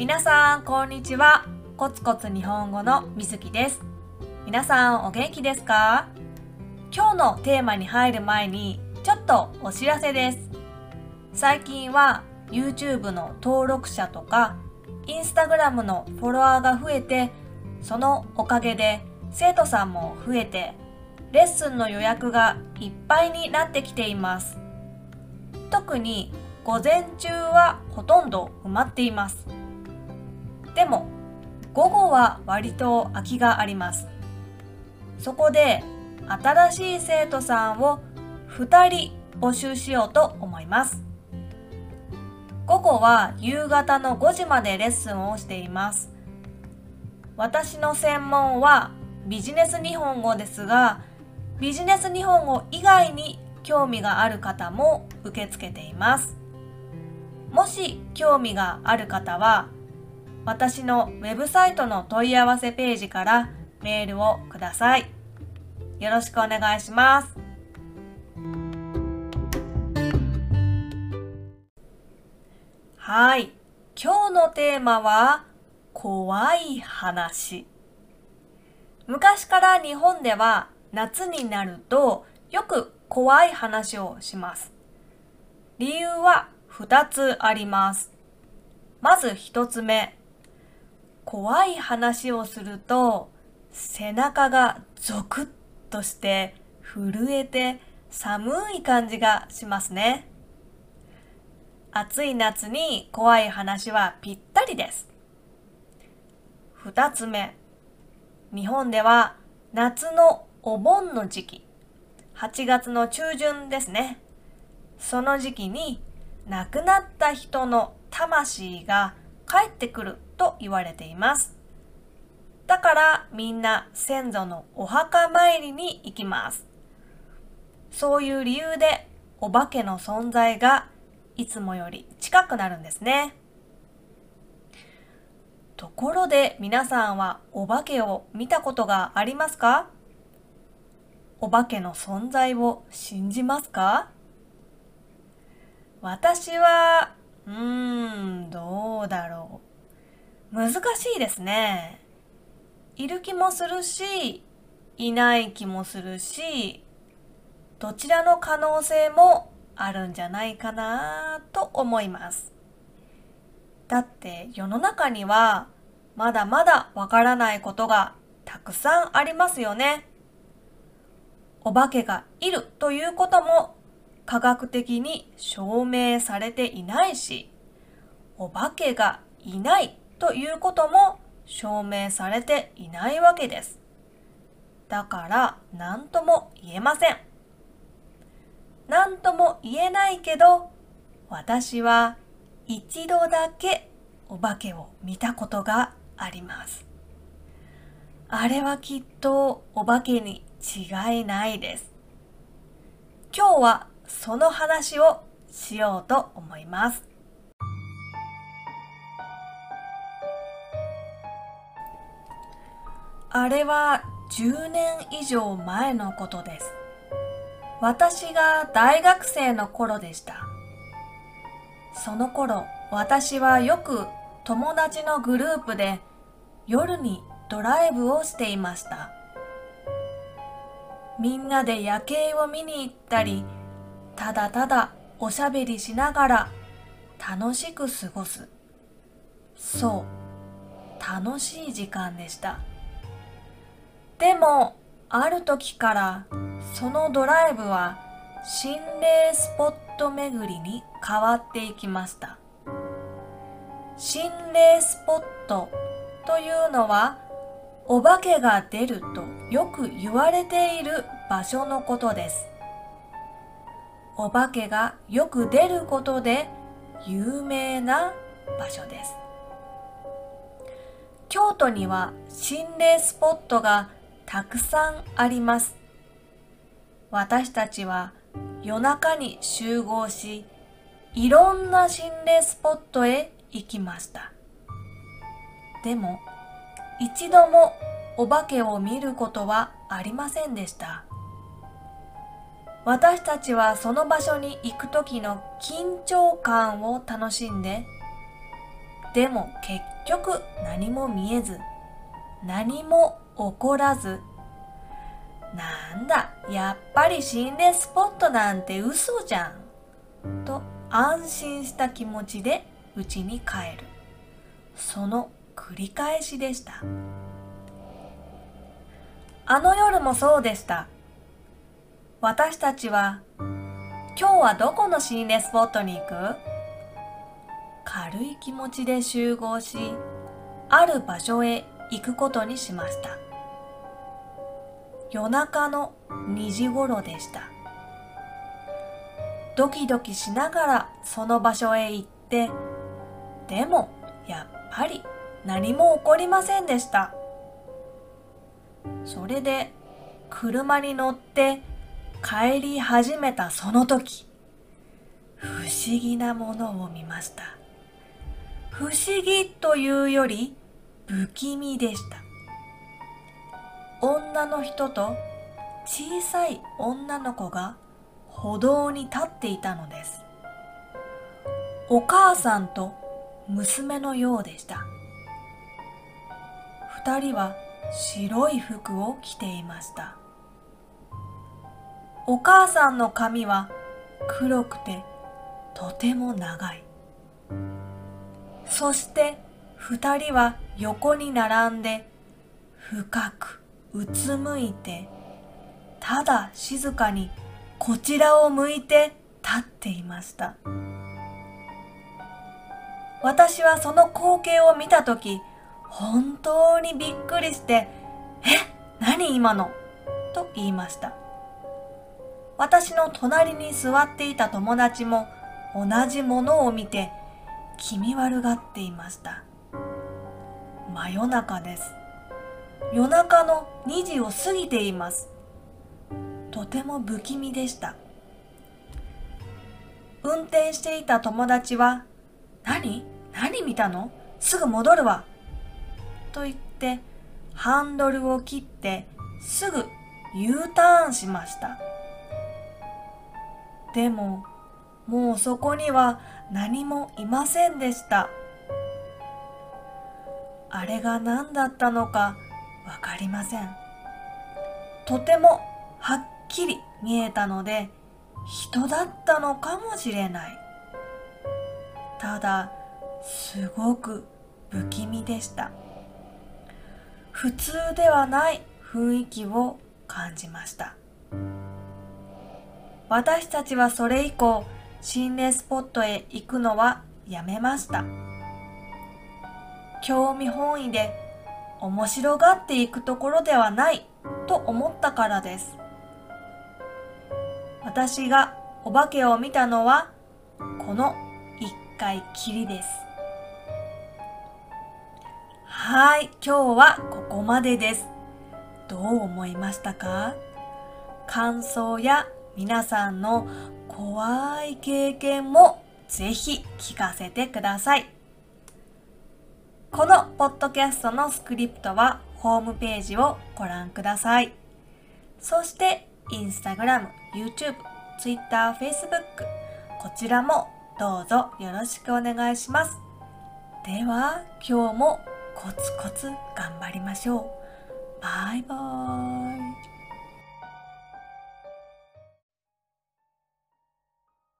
皆さんこんにちは。コツコツ日本語のみずきです。皆さんお元気ですか？今日のテーマに入る前にちょっとお知らせです。最近は YouTube の登録者とか Instagram のフォロワーが増えてそのおかげで生徒さんも増えてレッスンの予約がいっぱいになってきています。特に午前中はほとんど埋まっています。でも午後は割と空きがあります。そこで新しい生徒さんを2人募集しようと思います。午後は夕方の5時までレッスンをしています。私の専門はビジネス日本語ですがビジネス日本語以外に興味がある方も受け付けています。もし興味がある方は私のウェブサイトの問い合わせページからメールをくださいよろしくお願いしますはい今日のテーマは怖い話昔から日本では夏になるとよく怖い話をします。理由は2つあります。まず1つ目。怖い話をすると背中がゾクッとして震えて寒い感じがしますね。暑い夏に怖い話はぴったりです。2つ目。日本では夏のお盆の時期、8月の中旬ですね。その時期に亡くなった人の魂が帰ってくると言われています。だからみんな先祖のお墓参りに行きます。そういう理由でお化けの存在がいつもより近くなるんですね。ところで皆さんはお化けを見たことがありますか？お化けの存在を信じますか？私は、うーん、どうだろう。難しいですね。いる気もするし、いない気もするし、どちらの可能性もあるんじゃないかなと思います。だって世の中にはまだまだわからないことがたくさんありますよね。お化けがいるということも科学的に証明されていないし、お化けがいないということも証明されていないわけです。だから何とも言えません。何とも言えないけど、私は一度だけお化けを見たことがあります。あれはきっとお化けに違いないです。今日はその話をしようと思います。あれは10年以上前のことです。私が大学生の頃でした。その頃、私はよく友達のグループで夜にドライブをしていました。みんなで夜景を見に行ったり、ただただおしゃべりしながら楽しく過ごす。そう、楽しい時間でした。でも、ある時からそのドライブは心霊スポット巡りに変わっていきました。心霊スポットというのはお化けが出るとよく言われている場所のことです。お化けがよく出ることで有名な場所です。京都には心霊スポットがたくさんあります。私たちは夜中に集合し、いろんな心霊スポットへ行きました。でも、一度もお化けを見ることはありませんでした。私たちはその場所に行く時の緊張感を楽しんで、でも結局何も見えず何も起こらずなんだやっぱり心霊スポットなんて嘘じゃんと安心した気持ちで家に帰る。その繰り返しでした。あの夜もそうでした。私たちは今日はどこの心霊スポットに行く？軽い気持ちで集合しある場所へ行くことにしました。夜中の2時頃でした。ドキドキしながらその場所へ行ってでもやっぱり何も起こりませんでした。それで車に乗って帰り始めたその時不思議なものを見ました。不思議というより不気味でした。女の人と小さい女の子が歩道に立っていたのです。お母さんと娘のようでした。二人は白い服を着ていました。お母さんの髪は黒くてとても長い。そして二人は横に並んで深くうつむいてただ静かにこちらを向いて立っていました。私はその光景を見た時本当にびっくりして「え何今の?」と言いました。私の隣に座っていた友達も同じものを見て気味悪がっていました。真夜中です。夜中の2時を過ぎています。とても不気味でした。運転していた友達は「何？何見たの？すぐ戻るわ」と言ってハンドルを切ってすぐ U ターンしました。でももうそこには何もいませんでした。あれが何だったのかわかりません。とてもはっきり見えたので人だったのかもしれない。ただすごく不気味でした。普通ではない雰囲気を感じました。私たちはそれ以降心霊スポットへ行くのはやめました。興味本位で面白がっていくところではないと思ったからです。私がお化けを見たのはこの一回きりです。はい、今日はここまでです。どう思いましたか？感想や皆さんの怖い経験もぜひ聞かせてください。このポッドキャストのスクリプトはホームページをご覧ください。そして Instagram、YouTube、Twitter、Facebook こちらもどうぞよろしくお願いします。では今日もコツコツ頑張りましょう。バイバーイ。